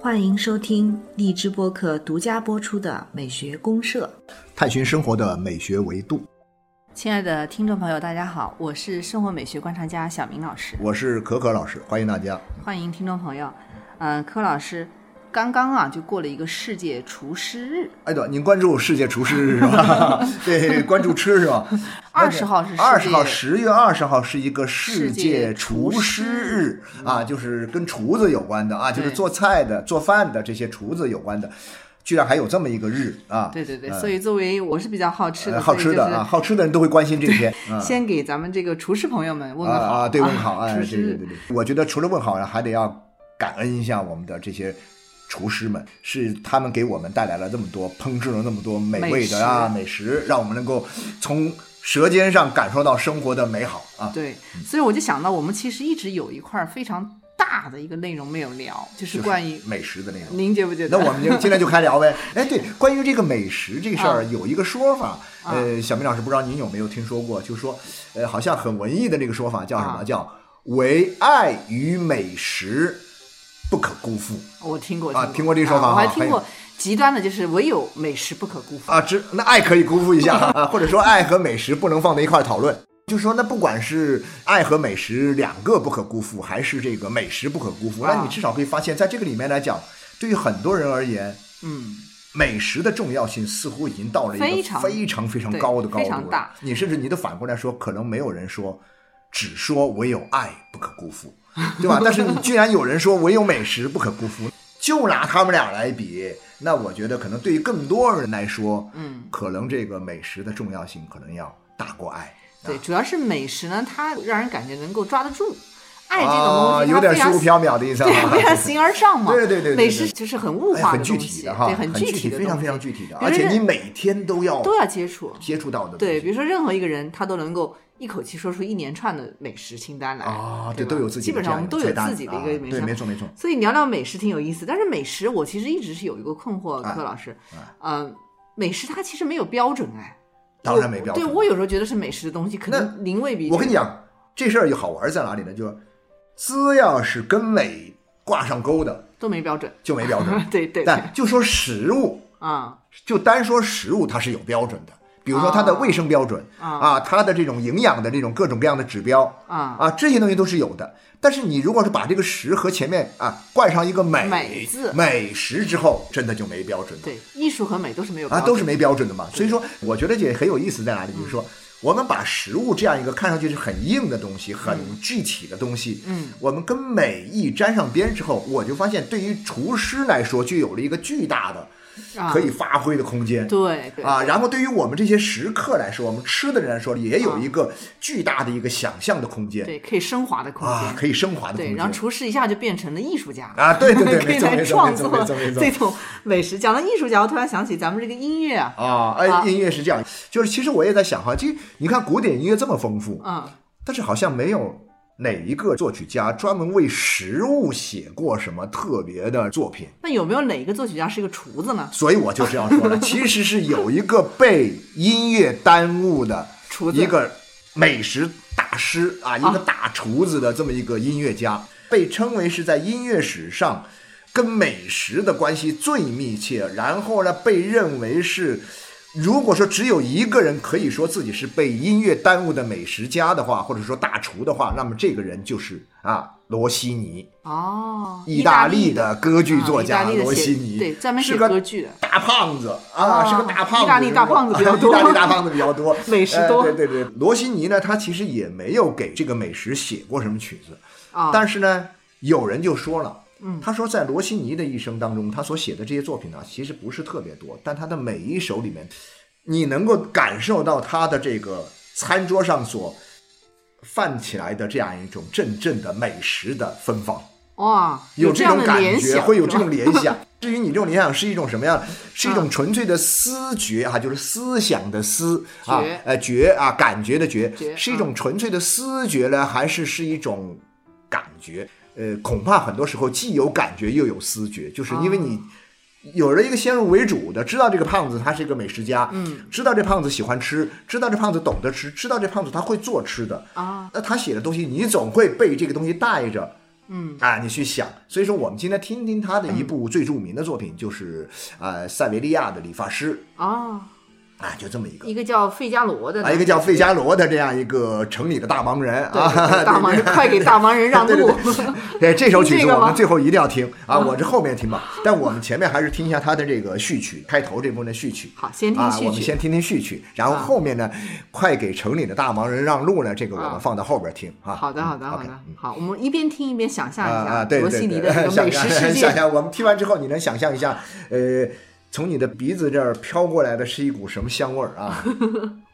欢迎收听荔枝播客独家播出的《美学公社》，探寻生活的美学维度。亲爱的听众朋友，大家好，我是生活美学观察家小明老师，我是可可老师，欢迎大家。欢迎听众朋友。嗯，柯老师，刚刚啊就过了一个世界厨师日，哎，对，您关注世界厨师日是吧？对，关注吃是吧？二十号是二十号，十月二十号是一个世世界界厨厨师师日啊，就是跟厨子有关的啊，就是做菜的、做饭的这些厨子有关的，居然还有这么一个日啊！对对对，呃所以作为我是比较好吃的，呃好吃的啊，好吃的人都会关心这一天。啊先给咱们这个厨师朋友们问个好啊啊，对，问好，啊，对对对对，我觉得除了问好，还得要感恩一下我们的这些厨师们，是他们给我们带来了这么多，烹制了那么多美味的啊美食，让我们能够从舌尖上感受到生活的美好啊。对，所以我就想到，我们其实一直有一块非常大的一个内容没有聊，就是关于美食的内容。您觉不觉得？那我们就今天就开聊呗。哎，对，关于这个美食这事儿，啊有一个说法，呃，小明老师不知道您有没有听说过，就是说，呃，好像很文艺的那个说法叫什么？啊叫唯爱与美食不可辜负。我听过啊听过这个说法啊我还听过极端的，就是唯有美食不可辜负。啊，只那爱可以辜负一下 啊，或者说爱和美食不能放在一块儿讨论。就说那不管是爱和美食两个不可辜负，还是这个美食不可辜负，啊那你至少可以发现，在这个里面来讲，对于很多人而言，嗯，美食的重要性似乎已经到了一个非常非常非常高的高度了。非常大你甚至你都反过来说，可能没有人说，只说唯有爱不可辜负，对吧？但是你居然有人说唯有美食不可辜负，就拿他们俩来比，那我觉得可能对于更多人来说，嗯，可能这个美食的重要性可能要大过爱。对，主要是美食呢，它让人感觉能够抓得住。爱这种啊，东西，有点虚无缥缈的意思对，啊。非常形而上嘛。对对对美食就是很物哎化的很具体的哈，对，很具体的非常非常具体的，而且你每天都要都要接触。接触到的。对，比如说任何一个人，他都能够一口气说出一连串的美食清单来啊，对，都有自己基本上我们都有自己的一个美食。对没错没错。所以聊聊美食挺有意思，但是美食我其实一直是有一个困惑，哎柯老师哎，嗯，美食它其实没有标准哎。当然没标准对我有时候觉得是美食的东西，可能零未必。我跟你，讲，这事儿就好玩在哪里呢？就是只要是跟美挂上钩的都没标准。就没标准。对对对，但就说食物，啊就单说食物，它是有标准的。比如说它的卫生标准啊。啊，它的这种营养的这种各种各样的指标啊。啊，这些东西都是有的。但是你如果是把这个“食”和前面啊冠上一个“美”美字。美食之后，真的就没标准了。对，艺术和美都是没有啊，都是没标准的嘛。所以说，我觉得也很有意思在哪里，就是说，我们把食物这样一个看上去是很硬的东西、很具体的东西，嗯，我们跟美意沾上边之后，我就发现，对于厨师来说，就有了一个巨大的啊可以发挥的空间。对对啊，然后对于我们这些食客来说，我们吃的人来说，也有一个巨大的一个想象的空间对，可以升华的空啊，间。可以升华的空对，间。然后厨师一下就变成了艺术家啊对对对 可以来创作这种美食。讲到艺术家，我突然想起咱们这个音乐啊，啊，哎，啊音乐是这样，就是其实我也在想哈，其实你看古典音乐这么丰富，嗯，但是好像没有哪一个作曲家专门为食物写过什么特别的作品，那有没有哪一个作曲家是一个厨子呢？所以我就这样说了，其实是有一个被音乐耽误的厨子一个美食大师啊，一个大厨子的这么一个音乐家，被称为是在音乐史上跟美食的关系最密切，然后呢，被认为是。如果说只有一个人可以说自己是被音乐耽误的美食家的话，或者说大厨的话，那么这个人就是啊罗西尼，哦，意大利的的歌剧作家罗西尼，对，专门写是个歌剧。的。大胖子啊，啊是个大胖子，意大利大胖子比较多。意大利大胖子比较多，美食多。呃对对对，罗西尼呢，他其实也没有给这个美食写过什么曲子，啊，但是呢，有人就说了。嗯他说，在罗西尼的一生当中，他所写的这些作品呢，其实不是特别多，但他的每一首里面，你能够感受到他的这个餐桌上所泛起来的这样一种阵阵的美食的芬芳。哇，有这种感觉，会有这种联想。至于你这种联想是一种什么样？是一种纯粹的思觉哈，就是思想的思啊觉，呃觉啊，感觉的觉觉，是一种纯粹的思觉呢，还是是一种感觉？呃，恐怕很多时候既有感觉又有思觉，就是因为你有了一个先入为主的，知道这个胖子他是一个美食家，嗯，知道这胖子喜欢吃，知道这胖子懂得吃，知道这胖子他会做吃的啊。那他写的东西，你总会被这个东西带着，嗯。啊，你去想。所以说，我们今天听听他的一部最著名的作品，就是呃塞维利亚的理发师。啊，啊，就这么一个一个叫费加罗的，啊，一个叫费加罗的这样一个城里的大忙人啊，大忙人，快给大忙人让路。对，这首曲子 我们最后一定要听啊！我这后面听吧，但我们前面还是听一下他的这个序曲，开头这部分的序曲。好先听啊，序曲我们先听听序曲，然后啊后面呢，快给城里的大忙人让路呢，这个我啊们放到后边听啊。好的，好的，嗯好的嗯，好，我们一边听一边想象一下罗西尼的这，个 美食世界。想象，我们听完之后，你能想象一下，呃，从你的鼻子这儿飘过来的是一股什么香味儿啊？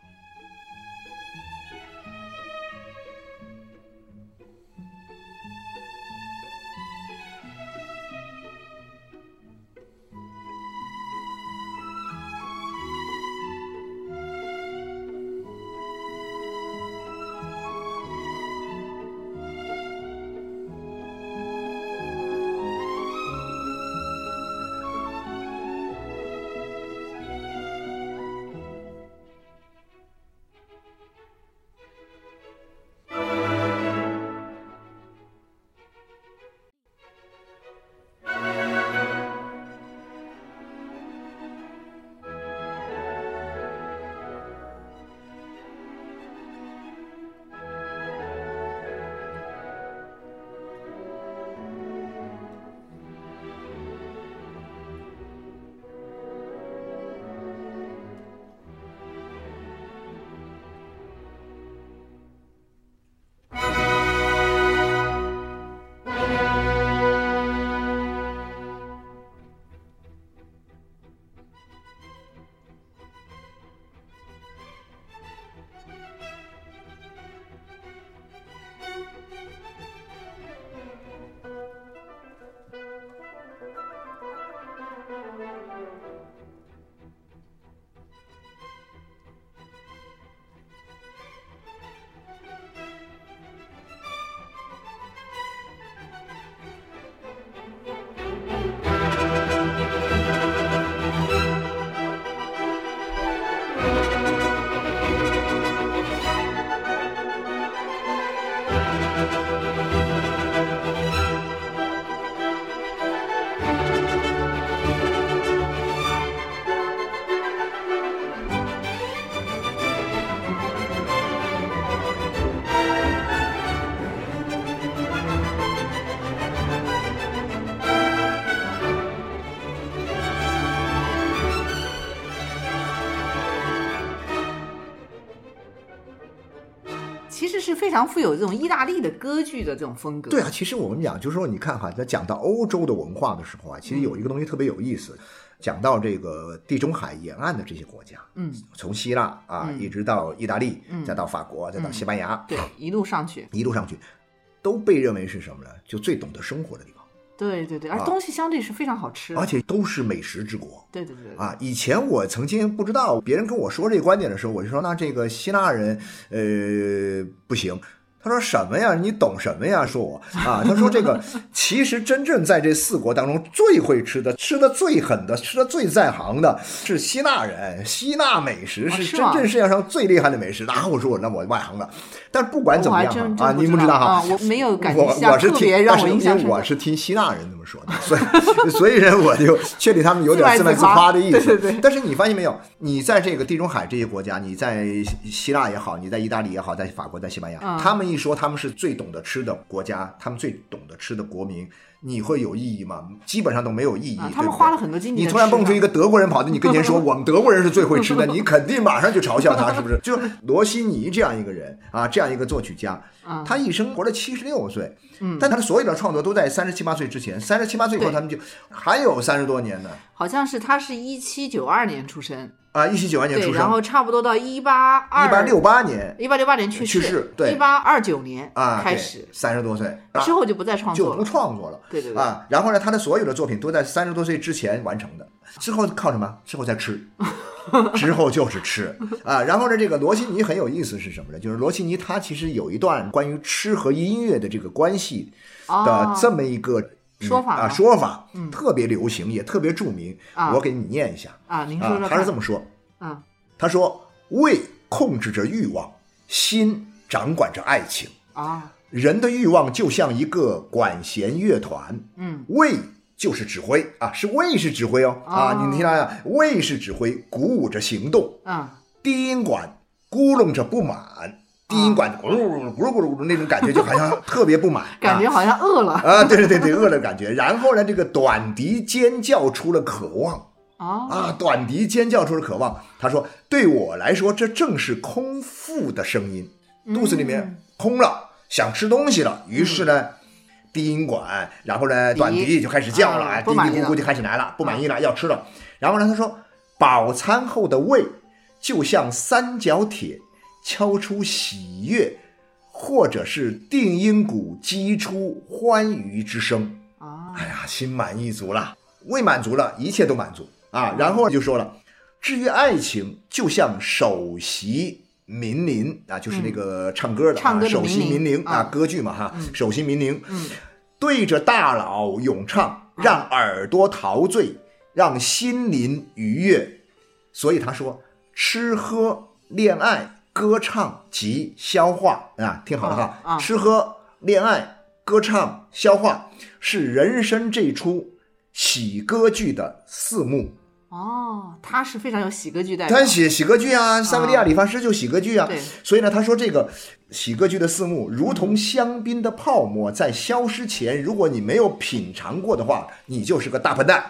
常富有这种意大利的歌剧的这种风格。对啊，其实我们讲，就是说，你看哈，在讲到欧洲的文化的时候啊，其实有一个东西特别有意思。讲到这个地中海沿岸的这些国家，嗯，从希腊啊、嗯一直到意大利，嗯再到法国，再到西班牙，对，一路上去。一路上去，都被认为是什么呢？就最懂得生活的地方，对对对，而啊东西相对是非常好吃的。而且都是美食之国。对对对对啊，以前我曾经不知道，别人跟我说这个观点的时候，我就说那这个希腊人，呃，不行。他说什么呀？你懂什么呀？说我啊，他说这个 其实真正在这四国当中最会吃的、吃的最狠的、吃的最在行的是希腊人，希腊美食是真正世界上最厉害的美食。啊，我说我那我外行了，但不管怎么样啊，啊真真您不知道哈啊，，我没有感我觉希腊我是听但是因。为我是听希腊人这么说的，所以 所以呢，我就确定他们有点自卖自夸夸的意思。对对对但是你发现没有？你在这个地中海这些国家，你在希腊也好，你在意大利也好，在法国、在西班牙，嗯他们一说他们是最懂得吃的国家，他们最懂得吃的国民，你会有意义吗？基本上都没有意义。啊他们花了很多精力你突然蹦出一个德国人跑到你跟前说 我们德国人是最会吃的，你肯定马上就嘲笑他，是不是？就是 罗西尼这样一个人啊，这样一个作曲家，啊他一生活了七十六岁，嗯但他的所有的创作都在三十七八岁之前，三十七八岁以后他们就还有三十多年呢。好像是他是一七九二年出生，啊，一七九二年，出生，然后差不多到一八二一八六八年一八六八年去世去世对一八二九年啊，开始，三十多岁啊之后就不再创作就不。创作了。对对对，啊，然后呢，他的所有的作品都在三十多岁之前完成的，之后靠什么？之后再吃，之后就是吃啊。然后呢，这个罗西尼很有意思是什么呢？就是罗西尼他其实有一段关于吃和音乐的这个关系的哦这么一个啊说法啊说法，特别流行，也特别著名。啊我给你念一下啊，您说啊说，么他是这么说。啊他说：“胃控制着欲望，心掌管着爱情。啊人的欲望就像一个管弦乐团，嗯，胃就是指挥啊，是胃是指挥哦啊，哦你听到呀？胃是指挥，鼓舞着行动。啊低音管咕噜着不满，低音管咕噜咕噜咕噜咕噜咕噜那种感觉，就好像特别不满，感觉好像饿了啊，啊对对对对，饿了感觉。然后呢，这个短笛尖叫出了渴望。”啊啊，短笛尖叫出了渴望。他说：“对我来说，这正是空腹的声音，肚子里面空了，想吃东西了。于是呢，低音管，然后呢，短笛就开始叫了嘀嘀咕咕就开始来了，不满意了，要吃了。然后呢，他说，饱餐后的胃就像三角铁敲出喜悦，或者是定音鼓击出欢愉之声。”啊哎呀，心满意足了，胃满足了，一切都满足啊。然后就说了，至于爱情，就像首席民林啊，就是那个唱歌的、啊，唱歌的首席民伶啊，啊歌剧嘛哈，首席民伶，嗯对着大佬咏唱，让耳朵陶醉，让心灵愉悦。所以他说，吃喝恋爱歌唱及消化啊，听好了哈，啊啊吃喝恋爱歌唱消化是人生这出喜歌剧的四幕。哦，他是非常有喜歌剧代表他写喜歌剧啊，塞维利亚理发师就喜歌剧啊，对所以呢，他说这个喜歌剧的四幕如同香槟的泡沫，在消失前，如果你没有品尝过的话，你就是个大笨蛋。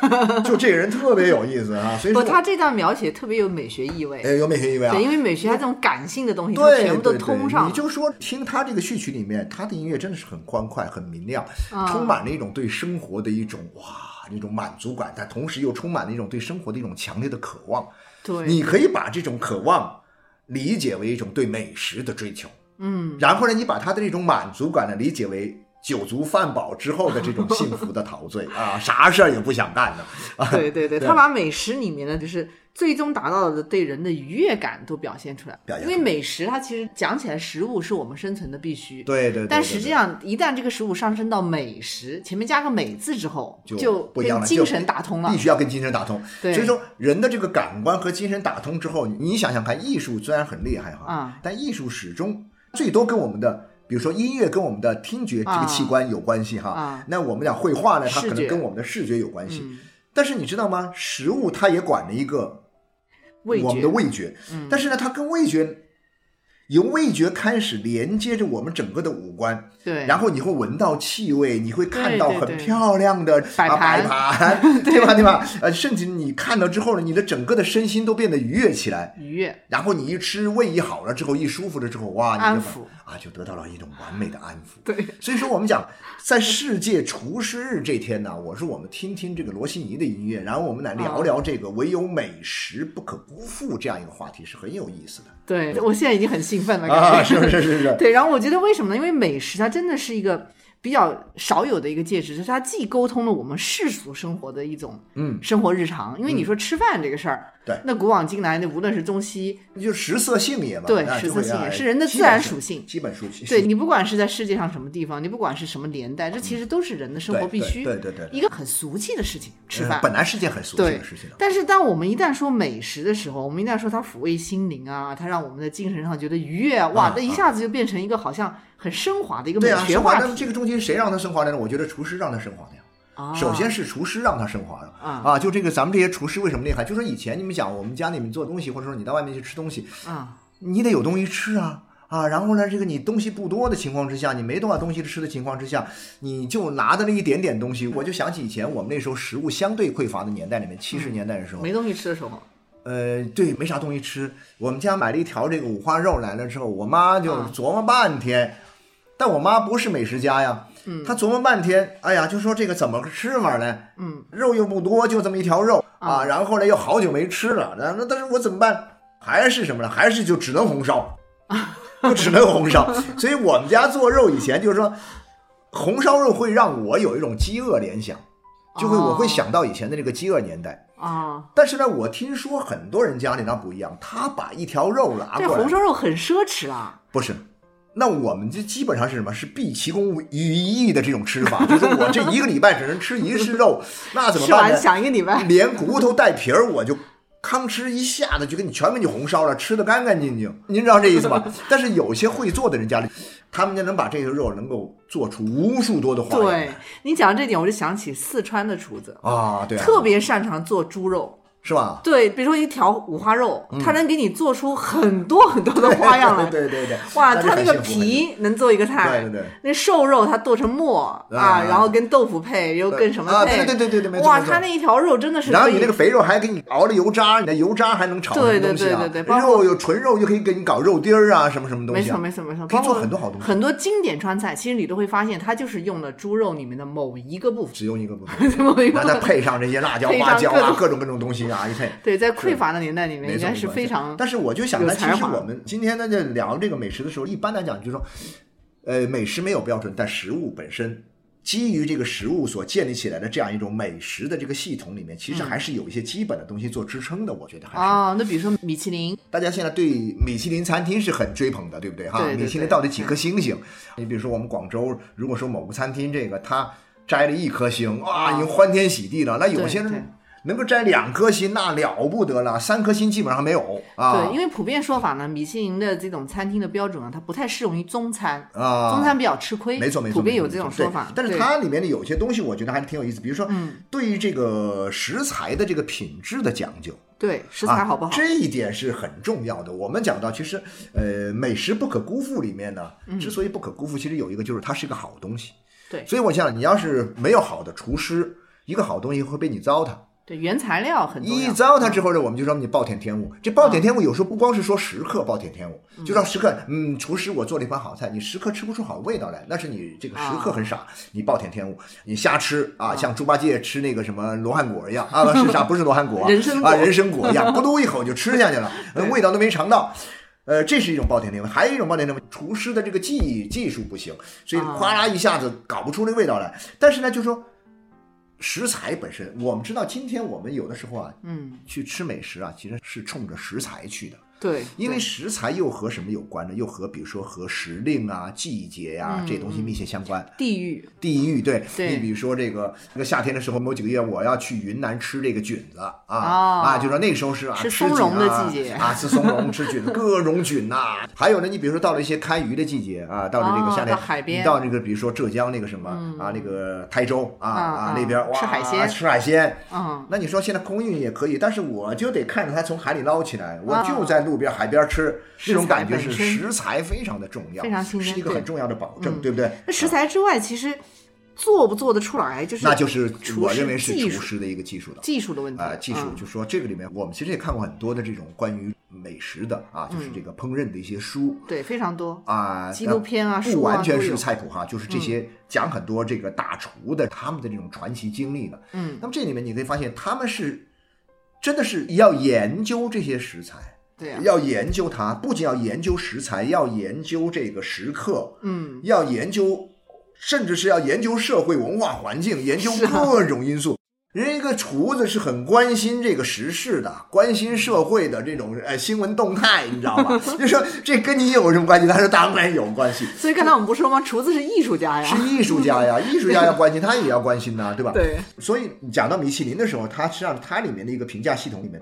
就这个人特别有意思啊，所以不，说他这段描写特别有美学意味。哎有美学意味啊对，。因为美学它这种感性的东西，对，全部都通上。你就说听他这个序曲里面，他的音乐真的是很欢快、很明亮，啊充满了一种对生活的一种哇那种满足感，但同时又充满了一种对生活的一种强烈的渴望。对，你可以把这种渴望理解为一种对美食的追求，嗯，然后呢，你把他的这种满足感呢理解为酒足饭饱之后的这种幸福的陶醉啊，啥事儿也不想干的啊。对对对，他把美食里面的就是最终达到的对人的愉悦感都表现出来。因为美食它其实讲起来，食物是我们生存的必须。对对对，对但实际上，一旦这个食物上升到美食，前面加个“美”字之后，就就不一样了，精神打通了必。须要跟精神打通。对所以说人的这个感官和精神打通之后，你想想看，艺术虽然很厉害哈，啊但艺术始终最多跟我们的。比如说音乐跟我们的听觉这个器官有关系哈，啊。那我们讲绘画呢，它可能跟我们的视觉有关系。嗯，但是你知道吗？食物它也管着一个我们的觉，味觉，嗯。但是呢，它跟味觉由味觉开始连接着我们整个的五官，对，然后你会闻到气味，你会看到很漂亮的啊摆盘 对吧？对吧？呃，甚至你看到之后呢，你的整个的身心都变得愉悦起来。愉悦。然后你一吃，胃一好了之后，一舒服了之后，哇，安抚啊，就得到了一种完美的安抚。对，所以说我们讲，在世界厨师日这天呢，我说我们听听这个罗西尼的音乐，然后我们来聊聊这个唯有美食不可辜负这样一个话题，是很有意思的对，我现在已经很兴奋了，感觉。啊！是是是是是，对，然后我觉得为什么呢？因为美食它真的是一个比较少有的一个介质，就是它既沟通了我们世俗生活的一种嗯生活日常。因为你说吃饭这个事儿，对那古往今来，那无论是中西，那就食色性也嘛，对食色性也啊是人的自然属性基本属性。对你不管是在世界上什么地方，你不管是什么年代，这其实都是人的生活必须，对对对对一个很俗气的事情，吃呃饭。本来是件很俗气的事情。但是当我们一旦说美食的时候，我们一旦说它抚慰心灵啊，它让我们的精神上觉得愉悦啊，哇那，一下子就变成一个好像很升华的一个美学升华话题。这个中间谁让它升华的呢？我觉得厨师让它升华的首先是厨师让他升华的啊啊！就这个咱们这些厨师为什么厉害？就说以前你们讲我们家里面做东西，或者说你到外面去吃东西，啊，你得有东西吃啊啊！然后呢，这个你东西不多的情况之下，你没多少东西吃的情况之下，你就拿的那一点点东西，我就想起以前我们那时候食物相对匮乏的年代里面，七十年代的时候，没东西吃的时候，呃，对，没啥东西吃。我们家买了一条这个五花肉来了之后，我妈就啊琢磨半天，但我妈不是美食家呀，嗯她琢磨半天，哎呀，就说这个怎么个吃法呢？嗯，肉又不多，就这么一条肉啊，啊然后呢又好久没吃了，那那但是我怎么办？还是什么呢？还是就只能红烧，就只能红烧。所以我们家做肉以前就是说，红烧肉会让我有一种饥饿联想，就会我会哦想到以前的这个饥饿年代。啊，但是呢，我听说很多人家里那不一样，他把一条肉拿过来，这红烧肉很奢侈啊。不是，那我们就基本上是什么？是毕其功于一役的这种吃法，就是我这一个礼拜只能吃一次肉，那怎么办呢？想一个礼拜。连骨头带皮儿我就吭哧一下子就给你全给你红烧了，吃的干干净净。您知道这意思吧？但是有些会做的人家里，他们家能把这个肉能够做出无数多的花样对你讲到这点，我就想起四川的厨子，啊，对啊，特别擅长做猪肉。是吧？对，比如说一条五花肉，它能给你做出很多很多的花样来。对对对对，哇，就他那个皮能做一个菜，对对对那瘦肉它剁成末啊，啊然后跟豆腐配，又跟什么啊配？对对对对对没错哇，没错他那一条肉真的是然后你那个肥肉还给你熬了油渣，你的油渣还能炒对对？对对对肉有纯肉，又可以给你搞肉丁儿啊，什么什么东西、没。错没错没错，可以做很多好东西很多经典川菜，其实你都会发现，它就是用了猪肉里面的某一个部分，只用一个部分，某一个然后再部分。配上这些辣椒、花椒啊，各种各种东西对，在匮乏的年代里面，应该是非常但是我就想呢，其实我们今天呢，在聊这个美食的时候，一般来讲就是说，呃，美食没有标准，但食物本身。基于这个食物所建立起来的这样一种美食的这个系统里面，其实还是有一些基本的东西做支撑的。我觉得还是。哦。那比如说米其林，大家现在对米其林餐厅是很追捧的，对不对？哈，对对米其林到底几颗星星？你比如说我们广州，如果说某个餐厅这个它摘了一颗星，哇，啊已经欢天喜地了。那有些人能够摘两颗星，那了不得了，三颗星基本上没有啊。对，因为普遍说法呢，米其林的这种餐厅的标准啊，它不太适用于中餐，啊，中餐比较吃亏，没错没错，普遍有这种说法。但是它里面的有些东西，我觉得还是挺有意思。比如说，嗯对于这个食材的这个品质的讲究，对食材好不好啊？？这一点是很重要的。我们讲到，其实呃，美食不可辜负里面呢，之所以不可辜负，其实有一个就是它是一个好东西。嗯对所以我想，你要是没有好的厨师，一个好东西会被你糟蹋。对，原材料很重一。糟蹋之后呢，我们就说你暴殄天物。这暴殄天物有时候不光是说食客暴殄天物，就让食客，嗯，厨师我做了一盘好菜，你食客吃不出好味道来，那是你这个食客很傻，你暴殄天物，你瞎吃啊，像猪八戒吃那个什么罗汉果一样啊，是啥，不是罗汉果，人参果啊，人参果一样，咕嘟一口就吃下去了，呃味道都没尝到。呃，这是一种暴殄天物，还有一种暴殄天物，厨师的这个技技术不行，所以啊哗啦一下子搞不出那味道来。但是呢，就说食材本身，我们知道，今天我们有的时候啊，嗯，去吃美食啊，其实是冲着食材去的，对，因为食材又和什么有关呢？又和比如说和时令啊、季节呀、嗯这东西密切相关。地域，地域对，对。你比如说这个那个夏天的时候，某几个月我要去云南吃这个菌子啊、哦。啊，就说那时候是啊，吃吃松茸的季节。啊，吃松茸、吃菌子，各种菌呐、还有呢，你比如说到了一些开鱼的季节啊，到了这个哦夏天，到海边。你到这个比如说浙江那个什么、啊，那个台州啊啊啊啊。那边哇，吃海鲜。吃海鲜。嗯，那你说现在空运也可以，但是我就得看着它从海里捞起来，我啊。就在路边海边吃，这种感觉是食材非常的重要，非常新鲜对是一个很重要的保证，嗯对不对？那食材之外，其实做不做得出来，就是那就是我认为是厨师的一个技术了。技术的问题啊、技术嗯就说这个里面，我们其实也看过很多的这种关于美食的啊，就是这个烹饪的一些书对非常多。啊，嗯纪录片啊不完全是菜谱哈，就是这些讲很多这个大厨的他们的这种传奇经历的。嗯，那么这里面你可以发现，他们是真的是要研究这些食材，要研究它，不仅要研究食材，要研究这个食客，嗯，要研究，甚至是要研究社会文化环境，研究各种因素。人家一个厨子是很关心这个时事的，关心社会的这种呃新闻动态，你知道吧？就说这跟你有什么关系？他说当然有关系，所以刚才我们不是说吗？厨子是艺术家呀是，艺术家呀，艺术家要关心，他也要关心呐、对吧？对，所以讲到米其林的时候，它实际上它里面的一个评价系统里面，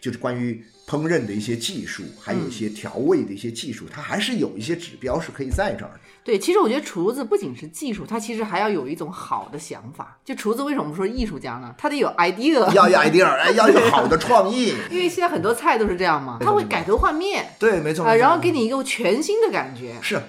就是关于烹饪的一些技术，还有一些调味的一些技术，它还是有一些指标是可以在这儿的。对，其实我觉得厨子不仅是技术，他其实还要有一种好的想法。就厨子为什么说艺术家呢？他得有 idea，要有 idea，哎，要有 好的创意。因为现在很多菜都是这样嘛，他会改头换面对，没错。啊、没错然后给你一个全新的感觉。是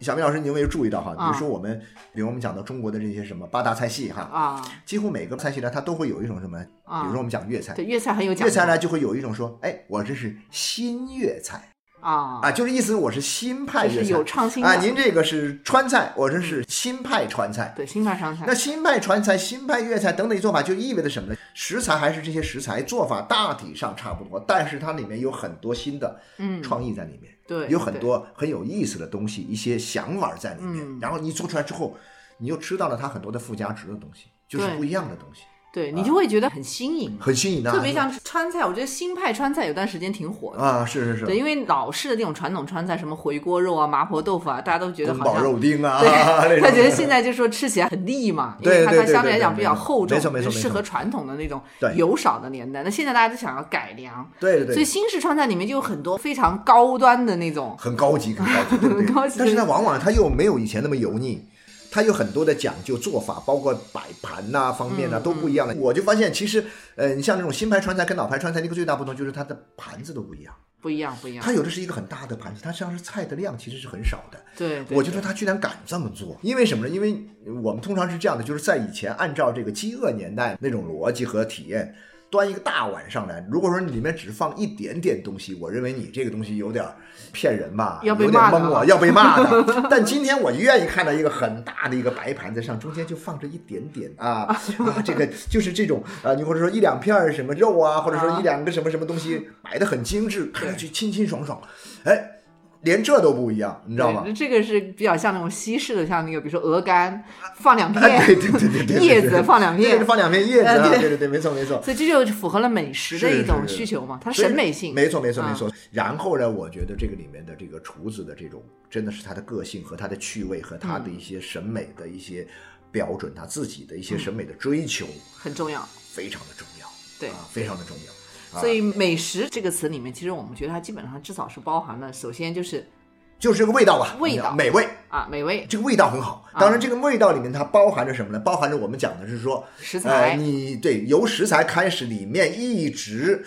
小明老师，你有没有注意到哈？比啊如说我们，比如我们讲到中国的这些什么八大菜系哈，啊几乎每个菜系呢，它都会有一种什么，啊比如说我们讲粤菜，对，粤菜很有讲究。粤菜呢就会有一种说，哎，我这是新粤菜啊啊，就是意思我是新派粤菜，是有创新啊。您这个是川菜，我这是新派川菜。对新派川菜那新派川菜、新派粤菜等等一做法，就意味着什么呢？食材还是这些食材，做法大体上差不多，但是它里面有很多新的嗯创意在里面，对有很多很有意思的东西，一些想法在里面。嗯然后你做出来之后，你又吃到了它很多的附加值的东西，就是不一样的东西。对你就会觉得很新颖，很新颖的，特别像川菜，我觉得新派川菜有段时间挺火的。啊，是是是，对，因为老式的那种传统川菜，什么回锅肉啊、麻婆豆腐啊，大家都觉得好像肉丁啊，对 他觉得现在就说吃起来很腻嘛，因为它相对来讲比较厚重，没错没错没错就适合传统的那种油少的年代。那现在大家都想要改良，对对对，所以新式川菜里面就有很多非常高端的那种，很高级，很高级？很高级但是呢，往往它又没有以前那么油腻。它有很多的讲究做法，包括摆盘呐、方面嗯呐、都不一样的。我就发现，其实，呃，你像这种新牌川菜跟老牌川菜的一个最大不同，就是它的盘子都不一样。不一样不一样它。有的是一个很大的盘子，它实际上是菜的量其实是很少的。对，对我就说他居然敢这么做，因为什么呢？因为我们通常是这样的，就是在以前按照这个饥饿年代那种逻辑和体验，端一个大碗上来，如果说你里面只放一点点东西，我认为你这个东西有点骗人吧，有点蒙我，要被骂的。但今天我愿意看到一个很大的一个白盘子上，中间就放着一点点啊啊，这个就是这种啊，你或者说一两片儿什么肉啊，或者说一两个什么什么东西摆的很精致，看上去清清爽爽，哎。连这都不一样，你知道吗？这个是比较像那种西式的，像那个比如说鹅肝放两片，哎，对对对对叶子放两片对放两片叶子对对对对，没错没错。所以这就符合了美食的一种需求嘛，它审美性。没错没错啊没错。然后呢，我觉得这个里面的这个厨子的这种，真的是他的个性和他的趣味和他的一些审美的一些标准，他自己的一些审美的追求，很重要。非常的重要，对啊，非常的重要。啊所以美食这个词里面，其实我们觉得它基本上至少是包含了，首先就是就是这个味道吧，味道美味，啊美味这个味道很好。啊当然，这个味道里面它包含着什么呢？包含着我们讲的是说，食材呃，你对由食材开始，里面一直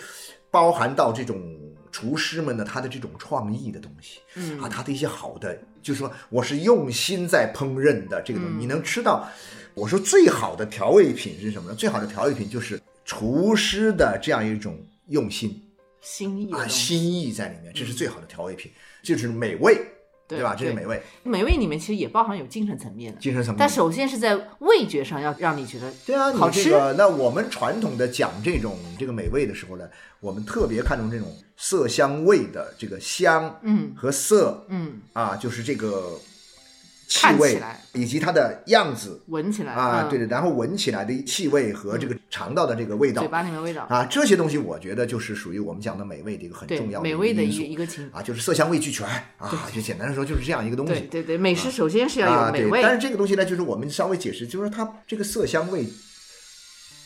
包含到这种厨师们的他的这种创意的东西，嗯啊，他的一些好的，就是说我是用心在烹饪的这个东西，嗯你能吃到。我说最好的调味品是什么呢？最好的调味品就是厨师的这样一种用心。啊，心意啊。心意在里面，这是最好的调味品，就是美味，对吧？这是美味，美味里面其实也包含有精神层面的，精神层面。但首先是在味觉上要让你觉得对啊，好吃。这个，那我们传统的讲这种这个美味的时候呢，我们特别看重这种色香味的这个香，嗯。和色。嗯，啊，就是这个气味以及它的样子闻起来啊，对对的，然后闻起来的气味和这个肠道的这个味道。嘴巴里面味道，啊，这些东西我觉得就是属于我们讲的美味的一个很重要美味的一因素。个一个情。啊，就是色香味俱全啊，就简单的说就是这样一个东西。对对对，美食首先是要啊，美味，但是这个东西呢，就是我们稍微解释，就是它这个色香味，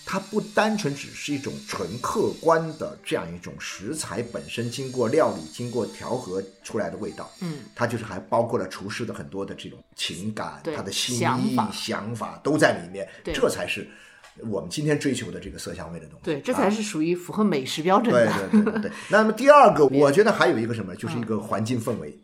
它不单纯只是一种纯客观的这样一种食材本身经过料理、经过调和出来的味道，嗯，它就是还包括了厨师的很多的这种情感、他的心意、想法都在里面，这才是我们今天追求的这个色香味的东西。对，这啊才是属于符合美食标准对的。对对对对。那么第二个，我觉得还有一个什么，就是一个环境氛围。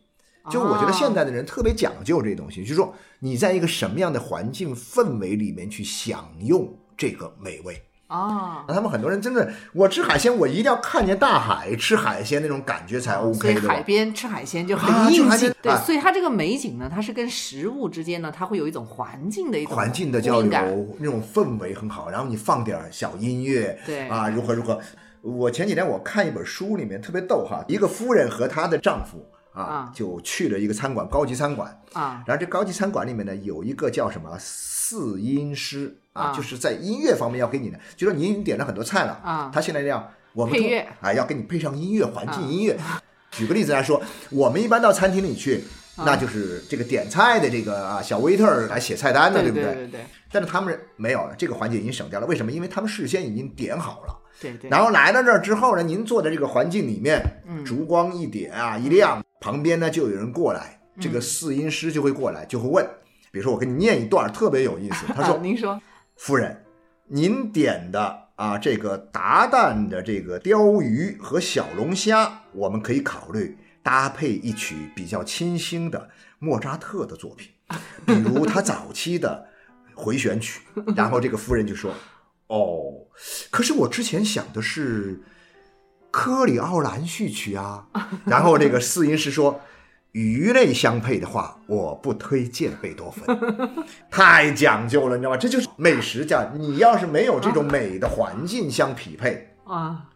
就我觉得现在的人特别讲究这东西，就是说你在一个什么样的环境氛围里面去享用这个美味。哦，那他们很多人真的，我吃海鲜，我一定要看见大海，吃海鲜那种感觉才哦所以 OK 的。海边吃海鲜就啊很应景。对，啊所以它这个美景呢，它是跟食物之间呢，它会有一种环境的一种环境的交流，那种氛围很好，然后你放点儿小音乐，对啊，如何如何。我前几天我看一本书，里面特别逗哈，一个夫人和她的丈夫啊啊，就去了一个餐馆，高级餐馆，啊，然后这高级餐馆里面呢，有一个叫什么四音师啊，啊就是在音乐方面要给你的，就说你已经点了很多菜了啊他现在这样我们通配乐啊，要给你配上音乐，环境音乐。举个例子来说，我们一般到餐厅里去，那就是这个点菜的这个啊小 waiter 来写菜单的，对不对？对对对但是他们没有了，这个环节已经省掉了。为什么？因为他们事先已经点好了。对对，然后来到这儿之后呢，您坐在这个环境里面，嗯烛光一点啊一亮，旁边呢就有人过来，这个试音师就会过来，就会问，比如说我给你念一段特别有意思，他说啊，您说，夫人，您点的啊这个达旦的这个鲷鱼和小龙虾，我们可以考虑搭配一曲比较清新的莫扎特的作品，比如他早期的回旋曲。然后这个夫人就说：“哦，可是我之前想的是科里奥兰序曲啊。”然后这个试音师说。鱼类相配的话，我不推荐贝多芬，太讲究了，你知道吗？这就是美食家。你要是没有这种美的环境相匹配，啊，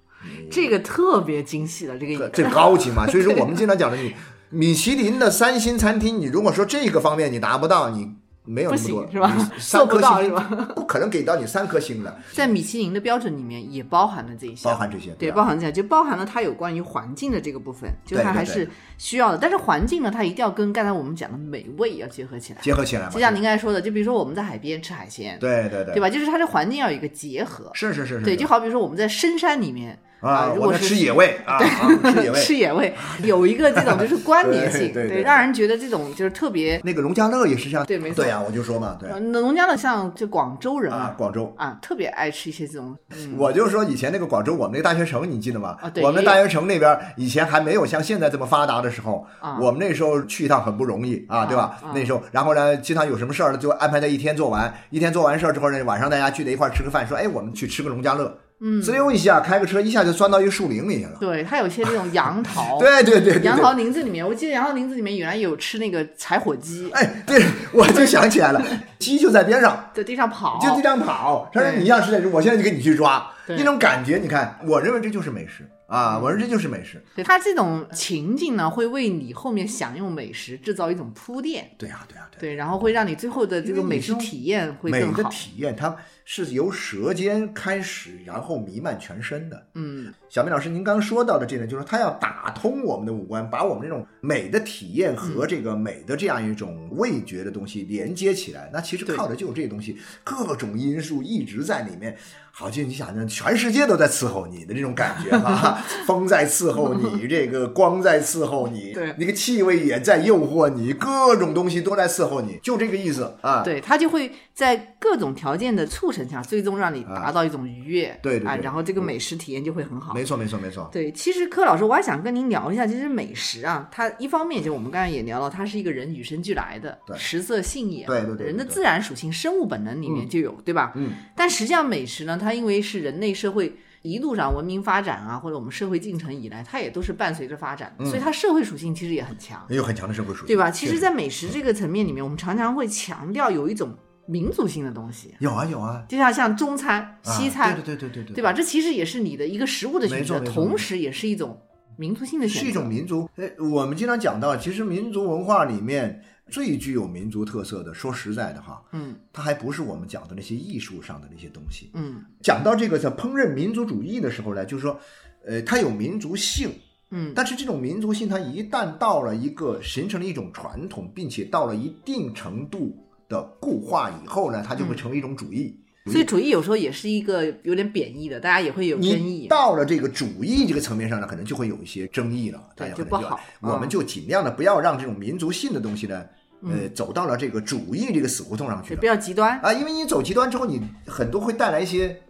这个特别精细的，这个这高级嘛。所以说，我们经常讲的，你米其林的三星餐厅，你如果说这个方面你达不到，你没有那么多不行是吧三 做不到颗星是吧不可能给到你三颗星的，在米其林的标准里面也包含了这一项，包含这些对，啊包含这些，就包含了它有关于环境的这个部分，就它还是需要的。但是环境呢，它一定要跟刚才我们讲的美味要结合起来。结合起来。就像您刚才说的，就比如说我们在海边吃海鲜，对对对对吧？就是它这环境要有一个结合。是是是是，对，就好比说我们在深山里面 啊，我们如果是吃野味啊，啊吃野味。吃野味，有一个这种就是关联性，对让人觉得这种就是特别。那个农家乐也是这样，对没错对呀，我就说嘛，对呃农家乐像就广州人啊，广州。啊，特别爱吃一些这种，嗯，我就说以前那个广州，我们那个大学城，你记得吗？啊对我们大学城那边以前还没有像现在这么发达的时候，啊我们那时候去一趟很不容易啊，对吧？啊那时候，然后呢，经常有什么事儿呢，就安排在一天做完，一天做完事儿之后呢，晚上大家聚在一块儿吃个饭，说，哎，我们去吃个农家乐，嗯，滋溜一下，开个车一下就钻到一个树林里去了。对，它有些这种杨桃，对对对对杨对。桃林子里面，我记得杨桃林子里面原来有吃那个柴火鸡，哎，对，我就想起来了，鸡就在边上，在地上跑，就地上跑。他说对你要是在这，我现在就给你去抓，那种感觉，你看，我认为这就是美食啊，我认为这就是美食。对它这种情境呢，会为你后面享用美食制造一种铺垫，对呀，对呀，对呀。对，然后会让你最后的这个美食体验会美的更好。体验，它是由舌尖开始，然后弥漫全身的。嗯，小明老师，您刚刚说到的这点，就是它要打通我们的五官，把我们这种美的体验和这个美的这样一种味觉的东西连接起来。那其实靠的就是这些东西，各种因素一直在里面。好就你想着全世界都在伺候你的这种感觉哈、风在伺候你，这个光在伺候你，对那个气味也在诱惑你，各种东西都在伺候你，就这个意思啊。对，它就会在各种条件的促成下，最终让你达到一种愉悦，啊对对对。啊，然后这个美食体验就会很好。没错，没错，没错。对，其实柯老师，我还想跟您聊一下，其实美食啊，它一方面就我们刚才也聊到，它是一个人与生俱来的对。食色性也，对对对对人的自然属性、生物本能里面就有，对吧？嗯，但实际上美食呢，它因为是人类社会一路上文明发展啊，或者我们社会进程以来，它也都是伴随着发展，嗯。所以它社会属性其实也很强，有很强的社会属性，对吧？其实。在美食这个层面里面，我们常常会强调有一种民族性的东西，有啊有啊，就像像中餐、啊西餐，对对对对对对，对吧？？这其实也是你的一个食物的选择，同时也是一种民族性的选择，是一种民族。呃，我们经常讲到，其实民族文化里面最具有民族特色的，说实在的哈，嗯它还不是我们讲的那些艺术上的那些东西。嗯讲到这个叫烹饪民族主义的时候呢，就是说，呃，它有民族性，嗯，但是这种民族性，它一旦到了一个形成了一种传统，并且到了一定程度的固化以后呢，它就会成为一种主义。所以主义有时候也是一个有点贬义的，大家也会有争议。到了这个主义这个层面上呢，可能就会有一些争议了，大对家就不好我们嗯就尽量的不要让这种民族性的东西呢，呃，走到了这个主义这个死胡同上去了对比较极端。啊，因为你走极端之后，你很多会带来一些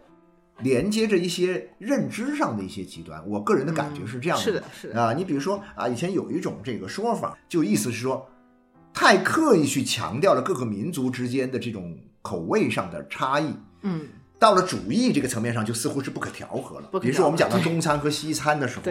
连接着一些认知上的一些极端。我个人的感觉是这样嗯是的是的啊，你比如说啊，以前有一种这个说法，就意思是说，太刻意去强调了各个民族之间的这种口味上的差异。嗯，到了主义这个层面上，就似乎是不可调和了。比如说我们讲到中餐和西餐的时候，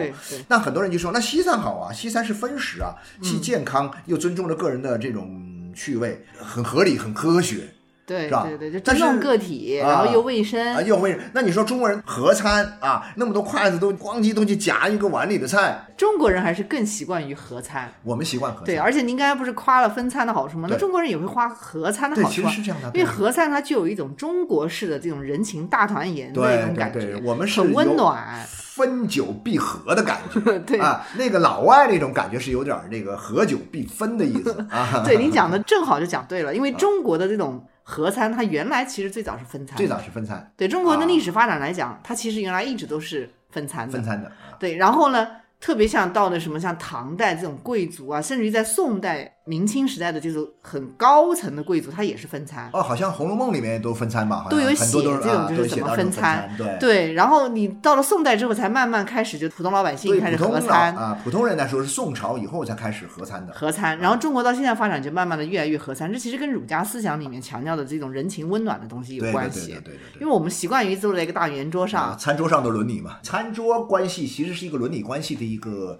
那很多人就说，那西餐好啊，西餐是分食啊，嗯既健康又尊重了个人的这种趣味，很合理，很科学。对是吧对对，就尊重个体，啊然后又卫生。啊，又为那你说中国人合餐啊，那么多筷子都咣叽都去夹一个碗里的菜，中国人还是更习惯于合餐。我们习惯合餐。对，而且您刚才不是夸了分餐的好处吗？那中国人也会夸合餐的好处啊，其实是这样的因为对合餐它具有一种中国式的这种人情大团圆的对一种感对对觉，我们是很温暖。分久必合的感觉。对啊，那个老外那种感觉是有点儿那个合久必分的意思啊。对，您讲的正好就讲对了，因为中国的这种合餐，它原来其实最早是分餐的，最早是分餐，对中国的历史发展来讲，它其实原来一直都是分餐的。分餐的啊。对，然后呢，特别像到了什么像唐代这种贵族啊，甚至于在宋代、明清时代的这种很高层的贵族，他也是分餐。哦，好像《红楼梦》里面都分餐吧？都有写这种啊就是怎么分餐对。对，然后你到了宋代之后，才慢慢开始就普通老百姓开始合餐。啊，普通人来说是宋朝以后才开始合餐的。合餐，然后中国到现在发展就慢慢的越来越合餐，这其实跟儒家思想里面强调的这种人情温暖的东西有关系。对对对对对对。因为我们习惯于坐在一个大圆桌上，啊，餐桌上的伦理嘛，餐桌关系其实是一个伦理关系的一个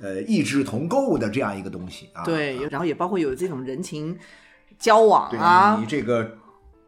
呃异志同构的这样一个东西啊。对，然后也包括有这种人情交往对啊你，这个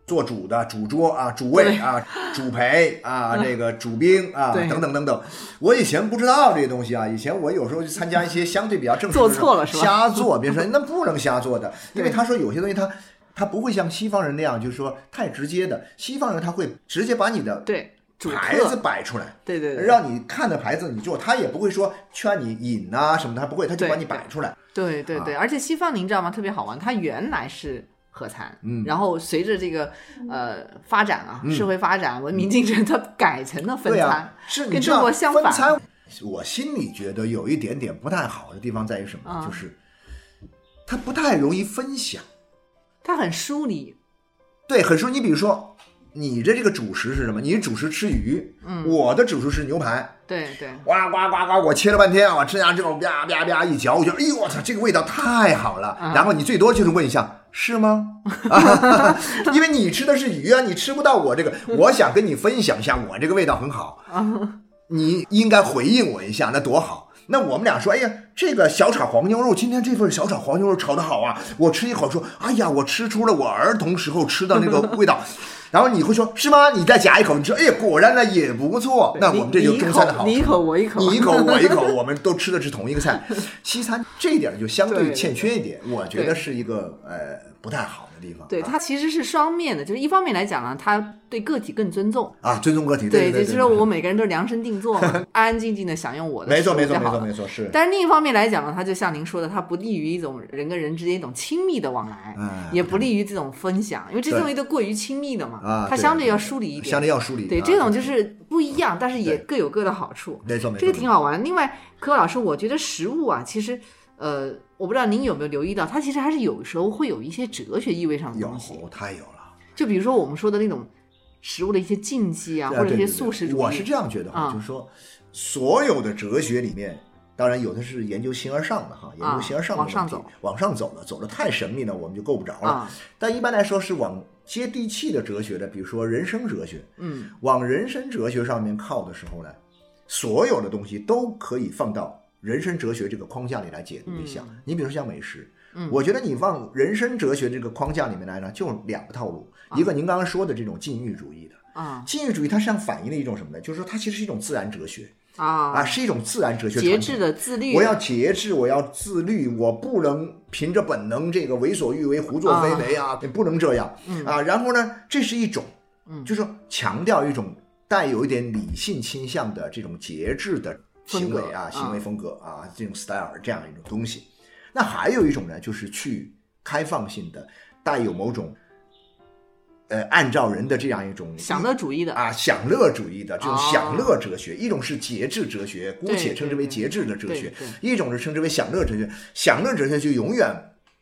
做主的主桌啊、主位啊、主陪啊、这个主宾啊等等等等。我以前不知道这些东西啊，以前我有时候去参加一些相对比较正式的做错了是吧瞎做，别人说那不能瞎做的，因为对他说有些东西他。他不会像西方人那样，就是说太直接的。西方人他会直接把你的对，主牌子，摆出来，对对对，让你看的牌子你做，他也不会说劝你饮啊什么的，他不会，他就对把你摆出来。对对对，而且西方您知道吗？特别好玩，它原来是合餐，嗯然后随着这个呃发展啊，社会发展、文明进程，它改成了分餐，啊，是你跟中国相反。分餐，我心里觉得有一点点不太好的地方在于什么？啊就是它不太容易分享。它很疏离，对，很疏你比如说，你的这个主食是什么？你主食吃鱼，嗯，我的主食是牛排。对对呱呱呱呱！我切了半天啊，我吃下之后啪啪啪一嚼，我觉得哎呦我操，这个味道太好了。然后你最多就是问一下是吗？啊，因为你吃的是鱼啊，你吃不到我这个。我想跟你分享一下，我这个味道很好。你应该回应我一下，那多好。那我们俩说，哎呀，这个小炒黄牛肉，今天这份小炒黄牛肉炒的好啊！我吃一口说，哎呀，我吃出了我儿童时候吃的那个味道。然后你会说，是吗？你再夹一口，你说，哎呀，果然呢也不错。那我们这就中餐的好处。你一口我一口，你一口 我一口，我们都吃的是同一个菜。西餐这一点就相对对欠缺一点，我觉得是一个呃不太好的地方。对它其实是双面的，就是一方面来讲呢，它对个体更尊重。啊，尊重个体，对就是说我每个人都是量身定做嘛，安安静静的享用我的没错没错没错没错是。但是另一方面来讲呢，它就像您说的，它不利于一种人跟人之间一种亲密的往来，嗯也不利于这种分享，因为这东西都过于亲密的嘛，啊，它相对要对疏离一点。相对要疏离。对，啊这种就是不一样，但是也各有各的好处。没错没错，这个挺好玩。另外，柯老师，我觉得食物啊，其实呃，我不知道您有没有留意到，它其实还是有时候会有一些哲学意味上的有东西。太有了。就比如说我们说的那种食物的一些禁忌啊，或者一些素食主义。我是这样觉得哈，啊就是说，所有的哲学里面，当然有的是研究形而上的哈，研究形而上的往上走，往上走了，走的太神秘了，我们就够不着了。啊，但一般来说是往接地气的哲学的，比如说人生哲学，嗯，往人生哲学上面靠的时候呢，所有的东西都可以放到人生哲学这个框架里来解读一下。你比如说像美食，嗯我觉得你往人生哲学这个框架里面来呢，就两个套路，一个您刚刚说的这种禁欲主义的。啊禁欲主义它实际上反映了一种什么呢？就是说它其实是一种自然哲学啊，啊，是一种自然哲学节制的、自律。我要节制，我要自律，我不能凭着本能这个为所欲为、胡作非为啊，不能这样啊。然后呢，这是一种，就是说强调一种带有一点理性倾向的这种节制的行为啊，行为风格啊，这种 style 这样一种东西。那还有一种呢，就是去开放性的，带有某种。呃，按照人的这样一种享乐主义的啊，享乐主义的这种哦享乐哲学，一种是节制哲学，姑且称之为节制的哲学一种是称之为享乐哲学。享乐哲学就永远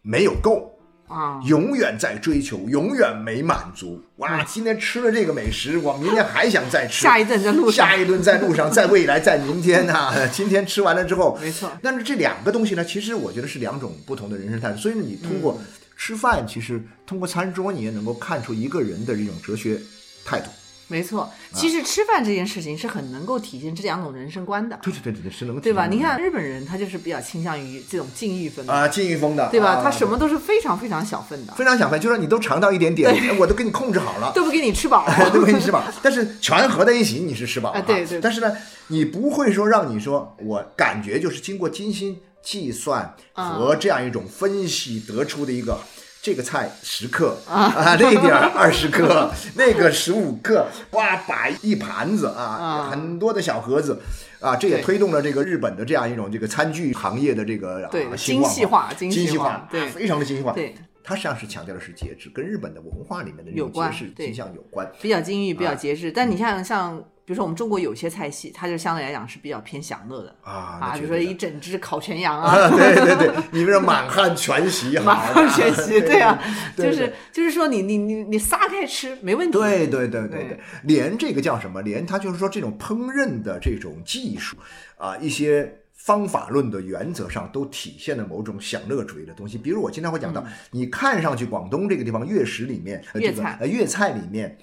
没有够，啊，永远在追求，永远没满足。哇，今天吃了这个美食，我明天还想再吃。下一顿在路上下一顿在路上，在未来，在明天呐、今天吃完了之后，没错但是这两个东西呢，其实我觉得是两种不同的人生态度。所以呢，你通过嗯吃饭，其实通过餐桌，你也能够看出一个人的这种哲学态度。没错。其实吃饭这件事情是很能够体现这两种人生观的，对对对对对，是能对吧？体现的你看日本人，他就是比较倾向于这种禁欲风的，啊，禁欲风的，对吧？啊他什么都是非常非常小份的，非常小份，就说你都尝到一点点，我都给你控制好了。都不给你吃饱。都不给你吃饱，但是全合在一起，你是吃饱了、对对但是呢，你不会说让你说，我感觉就是经过精心计算和这样一种分析得出的一个。这个菜十克啊，那点儿二十克，那个十五克，哇，摆一盘子啊，啊很多的小盒子啊，这也推动了这个日本的这样一种这个餐具行业的这个对啊精细化精细化对啊非常的精细化。对，它实际上是强调的是节制，跟日本的文化里面的那有关种节制倾向有关。比较精啊欲，比较节制。但你像像，比如说我们中国有些菜系，它就相对来讲是比较偏享乐的啊啊比如说一整只烤全羊啊，啊，对对对，你们这满汉全席哈，满汉全席，对啊，对对就是就是说你你你你撒开吃没问题，对对对对对对，连这个叫什么？连它就是说这种烹饪的这种技术啊，一些方法论的原则上都体现了某种享乐主义的东西。比如我经常会讲到，你看上去广东这个地方粤食里面，呃这个粤菜呃粤菜里面，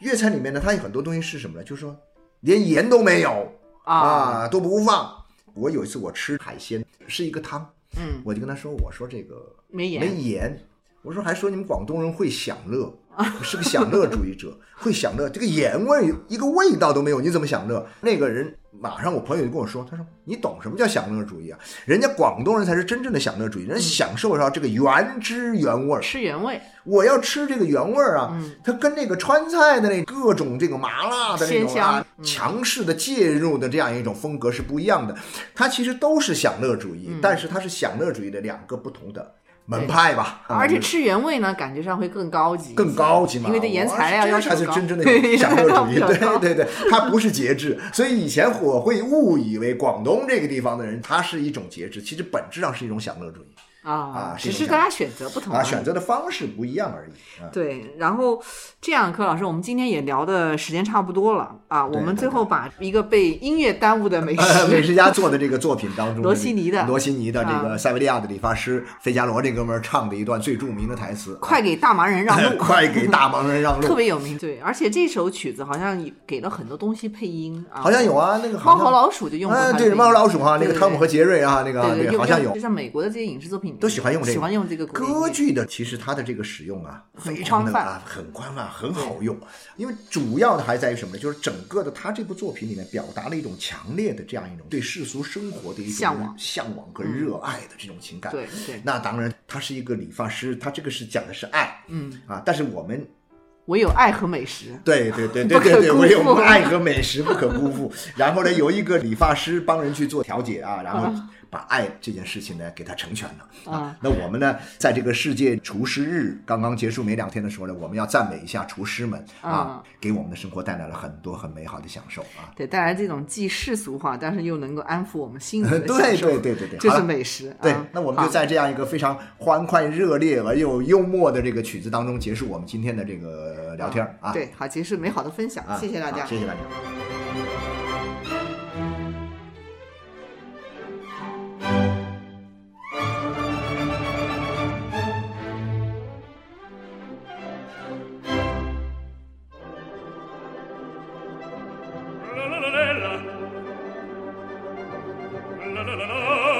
粤菜里面呢，它有很多东西是什么呢？就是说连盐都没有啊，啊，都不放。我有一次我吃海鲜，是一个汤，嗯，我就跟他说，我说这个没盐。没盐，我说还说你们广东人会享乐，是个享乐主义者，会享乐，这个盐味一个味道都没有，你怎么享乐？那个人马上我朋友就跟我说，他说你懂什么叫享乐主义啊？人家广东人才是真正的享乐主义，人家享受到这个原汁原味儿。吃原味，我要吃这个原味儿啊，嗯它跟那个川菜的那各种这个麻辣的那种啊，强势的介入的这样一种风格是不一样的。它其实都是享乐主嗯义，但是它是享乐主义的两个不同的门派吧。啊而且吃原味呢，感觉上会更高级，更高级嘛，因为这原材料要这才是真正的 享乐主义。对对对，它不是节制。所以以前我会误以为广东这个地方的人，他是一种节制，其实本质上是一种享乐主义啊啊，只是大家选择不同啊，选择的方式不一样而已啊。对，然后这样，柯老师，我们今天也聊的时间差不多了啊，我们最后把一个被音乐耽误的美食，美食家做的这个作品当中，罗西尼的罗西尼的这啊个塞维利亚的理发师费加罗这哥们儿唱的一段最著名的台词：“快给大忙人让路，快给大忙人让路 特。别有名。对，而且这首曲子好像给了很多东西配音”啊，好像有啊，那个猫和老鼠就用过它哎，对，猫和老鼠哈，那个汤姆和杰瑞啊，那个好像有就。像美国的这些影视作品都喜欢用这个喜欢用这个歌剧的，其实它的这个使用啊，非常的啊，很宽泛，很好用。因为主要的还在于什么呢？就是整个的他这部作品里面表达了一种强烈的这样一种对世俗生活的一种向往向往和热爱的这种情感。对对那当然，他是一个理发师，他这个是讲的是爱，嗯啊，但是我们唯有爱和美食。对对对对对对，唯有爱和美食不可辜负。然后呢，有一个理发师帮人去做调解啊，然后把爱这件事情呢给他成全了啊。那我们呢，在这个世界厨师日刚刚结束没两天的时候呢，我们要赞美一下厨师们啊，给我们的生活带来了很多很美好的享受啊。对，带来这种既世俗化，但是又能够安抚我们心灵的对享受对对对对就是美食。对啊，那我们就在这样一个非常欢快、热烈而又幽默的这个曲子当中结束我们今天的这个聊天啊。对，好，结束美好的分享，啊，谢谢大家。谢谢大家。La la la